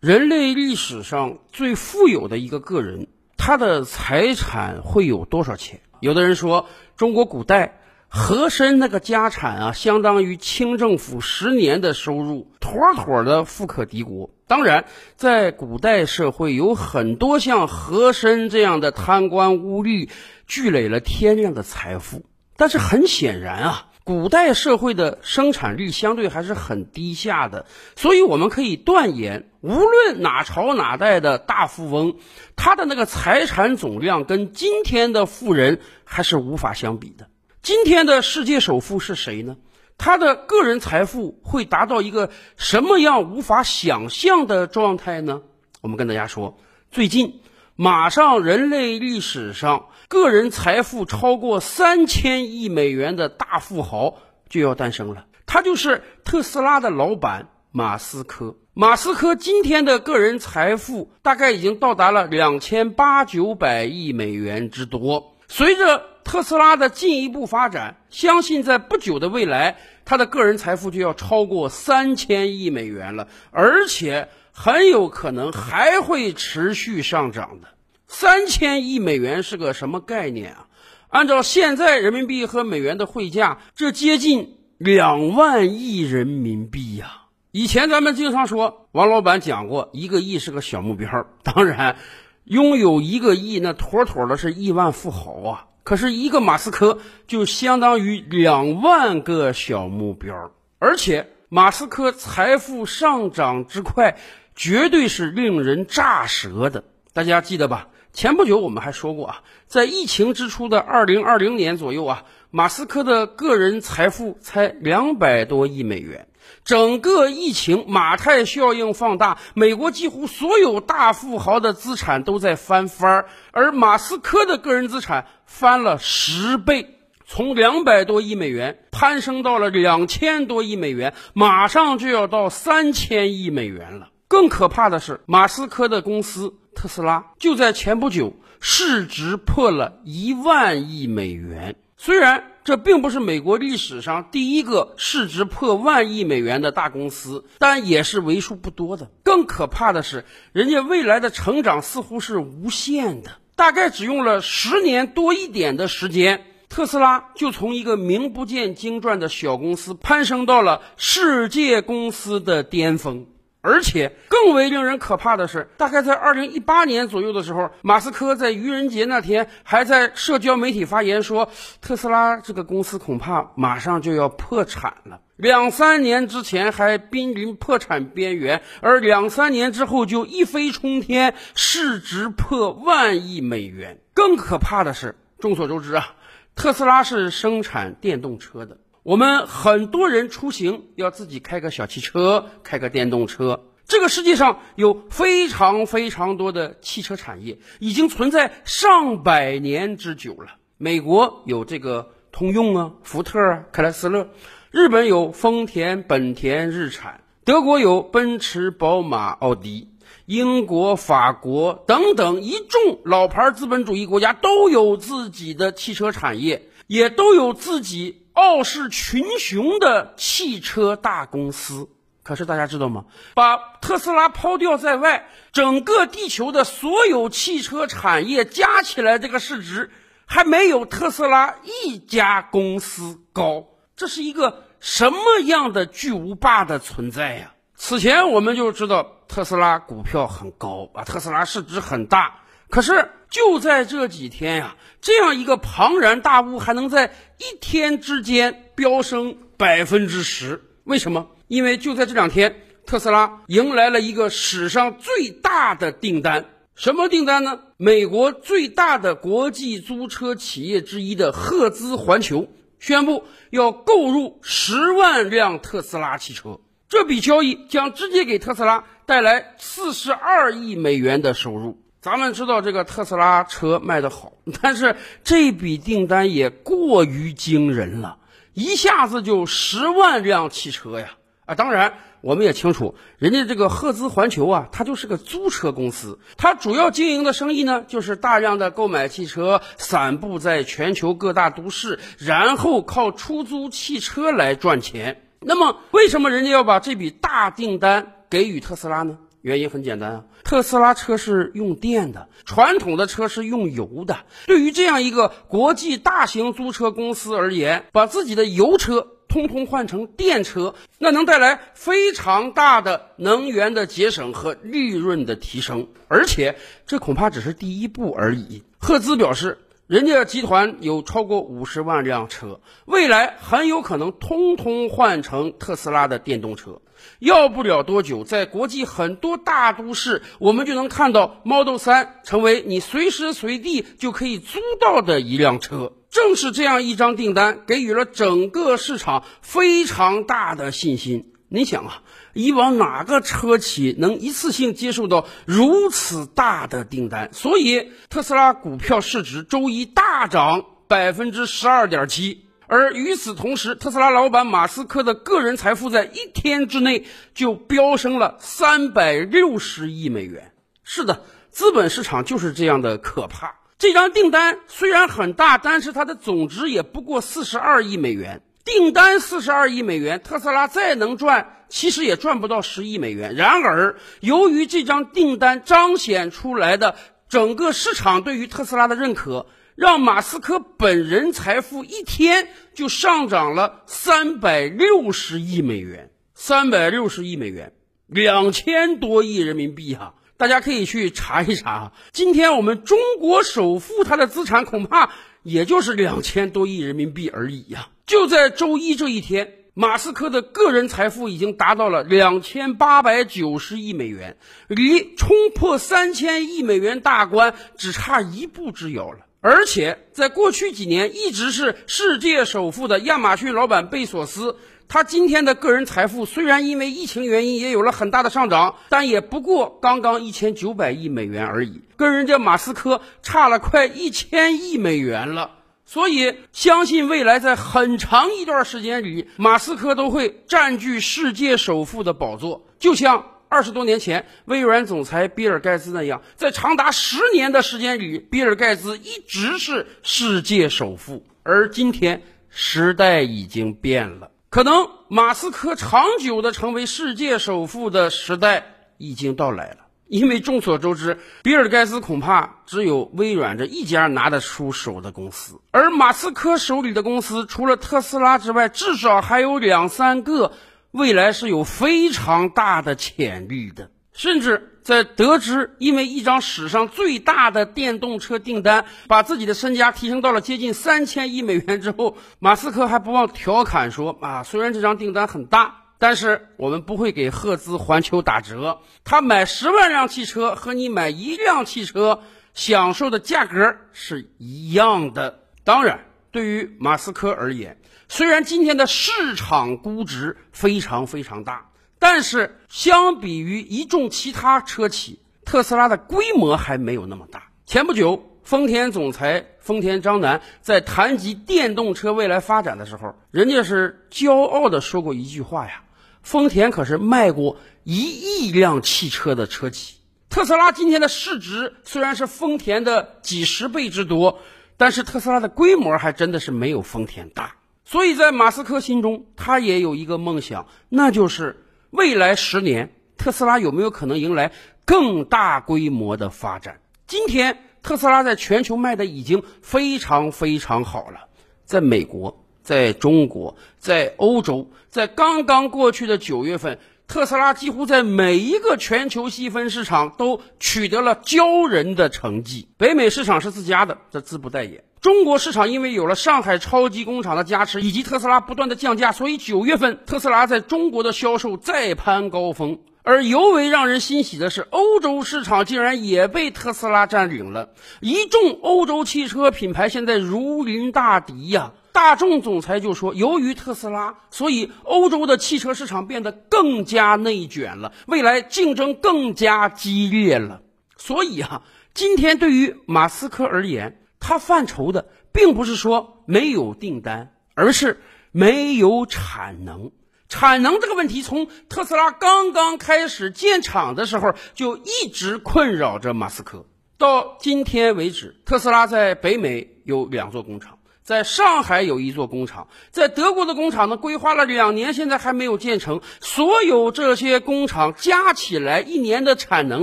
人类历史上最富有的一个个人，他的财产会有多少钱？有的人说，中国古代和珅那个家产啊，相当于清政府十年的收入，妥妥的富可敌国。当然，在古代社会，有很多像和珅这样的贪官污吏，聚累了天量的财富。但是很显然啊。古代社会的生产力相对还是很低下的，所以我们可以断言，无论哪朝哪代的大富翁，他的那个财产总量跟今天的富人还是无法相比的。今天的世界首富是谁呢？他的个人财富会达到一个什么样无法想象的状态呢？我们跟大家说，最近。马上，人类历史上个人财富超过三千亿美元的大富豪就要诞生了。他就是特斯拉的老板马斯克。马斯克今天的个人财富大概已经到达了两千八九百亿美元之多。随着特斯拉的进一步发展，相信在不久的未来，他的个人财富就要超过三千亿美元了，而且。很有可能还会持续上涨的。三千亿美元是个什么概念啊？按照现在人民币和美元的汇价，这接近两万亿人民币呀！以前咱们经常说，王老板讲过，一个亿是个小目标。当然，拥有一个亿，那妥妥的是亿万富豪啊！可是，一个马斯克就相当于两万个小目标，而且马斯克财富上涨之快。绝对是令人咋舌的，大家记得吧？前不久我们还说过啊，在疫情之初的二零二零年左右啊，马斯克的个人财富才两百多亿美元。整个疫情马太效应放大，美国几乎所有大富豪的资产都在翻番儿，而马斯克的个人资产翻了十倍，从两百多亿美元攀升到了两千多亿美元，马上就要到三千亿美元了。更可怕的是，马斯克的公司特斯拉就在前不久市值破了一万亿美元。虽然这并不是美国历史上第一个市值破万亿美元的大公司，但也是为数不多的。更可怕的是，人家未来的成长似乎是无限的，大概只用了十年多一点的时间，特斯拉就从一个名不见经传的小公司攀升到了世界公司的巅峰。而且更为令人可怕的是，大概在二零一八年左右的时候，马斯克在愚人节那天还在社交媒体发言说，特斯拉这个公司恐怕马上就要破产了。两三年之前还濒临破产边缘，而两三年之后就一飞冲天，市值破万亿美元。更可怕的是，众所周知啊，特斯拉是生产电动车的。我们很多人出行要自己开个小汽车，开个电动车。这个世界上有非常非常多的汽车产业，已经存在上百年之久了。美国有这个通用啊、福特啊、克莱斯勒；日本有丰田、本田、日产；德国有奔驰、宝马、奥迪；英国、法国等等一众老牌资本主义国家都有自己的汽车产业，也都有自己。傲视群雄的汽车大公司，可是大家知道吗？把特斯拉抛掉在外，整个地球的所有汽车产业加起来，这个市值还没有特斯拉一家公司高。这是一个什么样的巨无霸的存在呀？此前我们就知道特斯拉股票很高啊，特斯拉市值很大。可是就在这几天呀，这样一个庞然大物还能在一天之间飙升百分之十？为什么？因为就在这两天，特斯拉迎来了一个史上最大的订单。什么订单呢？美国最大的国际租车企业之一的赫兹环球宣布要购入十万辆特斯拉汽车。这笔交易将直接给特斯拉带来四十二亿美元的收入。咱们知道这个特斯拉车卖得好，但是这笔订单也过于惊人了，一下子就十万辆汽车呀！啊，当然我们也清楚，人家这个赫兹环球啊，它就是个租车公司，它主要经营的生意呢，就是大量的购买汽车，散布在全球各大都市，然后靠出租汽车来赚钱。那么，为什么人家要把这笔大订单给予特斯拉呢？原因很简单啊，特斯拉车是用电的，传统的车是用油的。对于这样一个国际大型租车公司而言，把自己的油车通通换成电车，那能带来非常大的能源的节省和利润的提升。而且这恐怕只是第一步而已。赫兹表示。人家集团有超过五十万辆车，未来很有可能通通换成特斯拉的电动车。要不了多久，在国际很多大都市，我们就能看到 Model 三成为你随时随地就可以租到的一辆车。正是这样一张订单，给予了整个市场非常大的信心。你想啊，以往哪个车企能一次性接受到如此大的订单？所以特斯拉股票市值周一大涨百分之十二点七。而与此同时，特斯拉老板马斯克的个人财富在一天之内就飙升了三百六十亿美元。是的，资本市场就是这样的可怕。这张订单虽然很大，但是它的总值也不过四十二亿美元。订单四十二亿美元，特斯拉再能赚，其实也赚不到十亿美元。然而，由于这张订单彰显出来的整个市场对于特斯拉的认可，让马斯克本人财富一天就上涨了三百六十亿美元，三百六十亿美元，两千多亿人民币哈！大家可以去查一查啊。今天我们中国首富他的资产恐怕也就是两千多亿人民币而已呀。就在周一这一天，马斯克的个人财富已经达到了两千八百九十亿美元，离冲破三千亿美元大关只差一步之遥了。而且，在过去几年一直是世界首富的亚马逊老板贝索斯，他今天的个人财富虽然因为疫情原因也有了很大的上涨，但也不过刚刚一千九百亿美元而已，跟人家马斯克差了快一千亿美元了。所以，相信未来在很长一段时间里，马斯克都会占据世界首富的宝座，就像二十多年前微软总裁比尔盖茨那样，在长达十年的时间里，比尔盖茨一直是世界首富。而今天，时代已经变了，可能马斯克长久的成为世界首富的时代已经到来了。因为众所周知，比尔盖茨恐怕只有微软这一家拿得出手的公司，而马斯克手里的公司除了特斯拉之外，至少还有两三个，未来是有非常大的潜力的。甚至在得知因为一张史上最大的电动车订单，把自己的身家提升到了接近三千亿美元之后，马斯克还不忘调侃说：“啊，虽然这张订单很大。”但是我们不会给赫兹环球打折，他买十万辆汽车和你买一辆汽车享受的价格是一样的。当然，对于马斯克而言，虽然今天的市场估值非常非常大，但是相比于一众其他车企，特斯拉的规模还没有那么大。前不久，丰田总裁丰田章男在谈及电动车未来发展的时候，人家是骄傲的说过一句话呀。丰田可是卖过一亿辆汽车的车企，特斯拉今天的市值虽然是丰田的几十倍之多，但是特斯拉的规模还真的是没有丰田大。所以在马斯克心中，他也有一个梦想，那就是未来十年特斯拉有没有可能迎来更大规模的发展。今天特斯拉在全球卖的已经非常非常好了，在美国。在中国，在欧洲，在刚刚过去的九月份，特斯拉几乎在每一个全球细分市场都取得了骄人的成绩。北美市场是自家的，这自不待言。中国市场因为有了上海超级工厂的加持，以及特斯拉不断的降价，所以九月份特斯拉在中国的销售再攀高峰。而尤为让人欣喜的是，欧洲市场竟然也被特斯拉占领了。一众欧洲汽车品牌现在如临大敌呀。大众总裁就说：“由于特斯拉，所以欧洲的汽车市场变得更加内卷了，未来竞争更加激烈了。所以啊，今天对于马斯克而言，他犯愁的并不是说没有订单，而是没有产能。产能这个问题，从特斯拉刚刚开始建厂的时候就一直困扰着马斯克。到今天为止，特斯拉在北美有两座工厂。”在上海有一座工厂，在德国的工厂呢，规划了两年，现在还没有建成。所有这些工厂加起来，一年的产能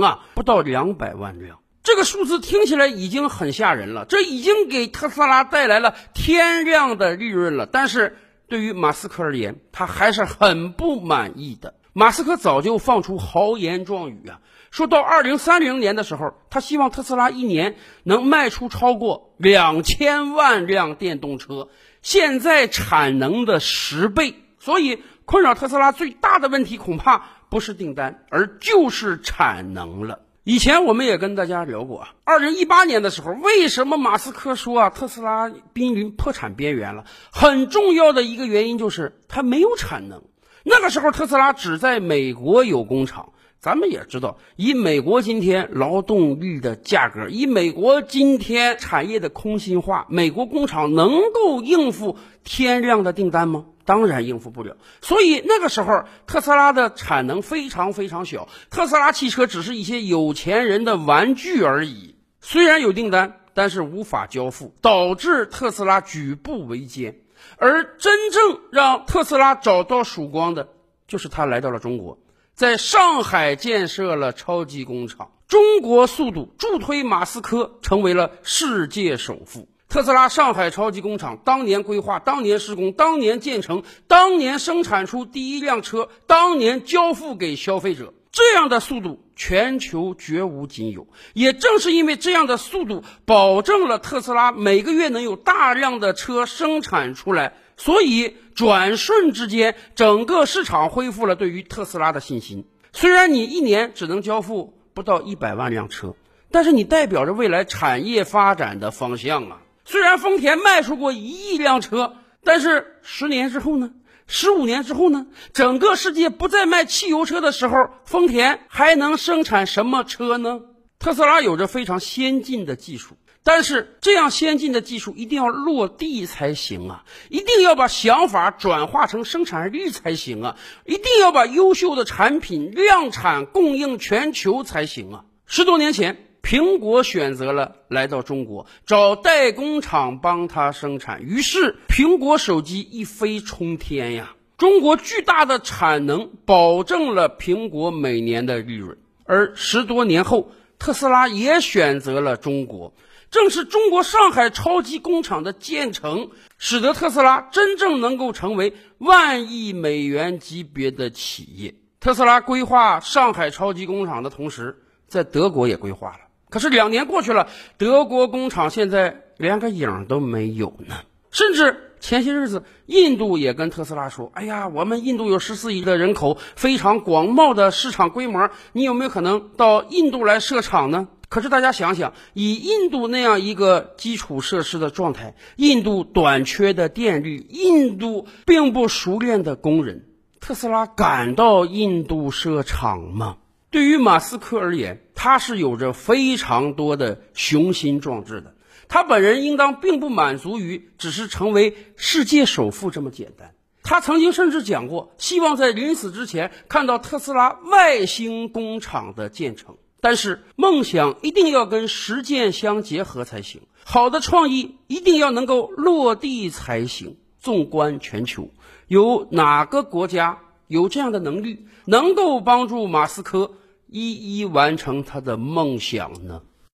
啊，不到两百万辆。这个数字听起来已经很吓人了，这已经给特斯拉带来了天量的利润了。但是对于马斯克而言，他还是很不满意的。马斯克早就放出豪言壮语啊，说到二零三零年的时候，他希望特斯拉一年能卖出超过两千万辆电动车，现在产能的十倍。所以，困扰特斯拉最大的问题恐怕不是订单，而就是产能了。以前我们也跟大家聊过，二零一八年的时候，为什么马斯克说啊特斯拉濒临破产边缘了？很重要的一个原因就是它没有产能。那个时候特斯拉只在美国有工厂。咱们也知道，以美国今天劳动力的价格，以美国今天产业的空心化，美国工厂能够应付天量的订单吗？当然应付不了。所以那个时候，特斯拉的产能非常非常小，特斯拉汽车只是一些有钱人的玩具而已。虽然有订单，但是无法交付，导致特斯拉举步维艰。而真正让特斯拉找到曙光的，就是他来到了中国。在上海建设了超级工厂，中国速度助推马斯克成为了世界首富。特斯拉上海超级工厂当年规划、当年施工、当年建成、当年生产出第一辆车、当年交付给消费者，这样的速度全球绝无仅有。也正是因为这样的速度，保证了特斯拉每个月能有大量的车生产出来。所以，转瞬之间，整个市场恢复了对于特斯拉的信心。虽然你一年只能交付不到一百万辆车，但是你代表着未来产业发展的方向啊！虽然丰田卖出过一亿辆车，但是十年之后呢？十五年之后呢？整个世界不再卖汽油车的时候，丰田还能生产什么车呢？特斯拉有着非常先进的技术。但是这样先进的技术一定要落地才行啊！一定要把想法转化成生产力才行啊！一定要把优秀的产品量产供应全球才行啊！十多年前，苹果选择了来到中国找代工厂帮他生产，于是苹果手机一飞冲天呀！中国巨大的产能保证了苹果每年的利润，而十多年后，特斯拉也选择了中国。正是中国上海超级工厂的建成，使得特斯拉真正能够成为万亿美元级别的企业。特斯拉规划上海超级工厂的同时，在德国也规划了。可是两年过去了，德国工厂现在连个影都没有呢。甚至前些日子，印度也跟特斯拉说：“哎呀，我们印度有十四亿的人口，非常广袤的市场规模，你有没有可能到印度来设厂呢？”可是大家想想，以印度那样一个基础设施的状态，印度短缺的电力，印度并不熟练的工人，特斯拉敢到印度设厂吗？对于马斯克而言，他是有着非常多的雄心壮志的。他本人应当并不满足于只是成为世界首富这么简单。他曾经甚至讲过，希望在临死之前看到特斯拉外星工厂的建成。但是梦想一定要跟实践相结合才行，好的创意一定要能够落地才行。纵观全球，有哪个国家有这样的能力，能够帮助马斯克一一完成他的梦想呢？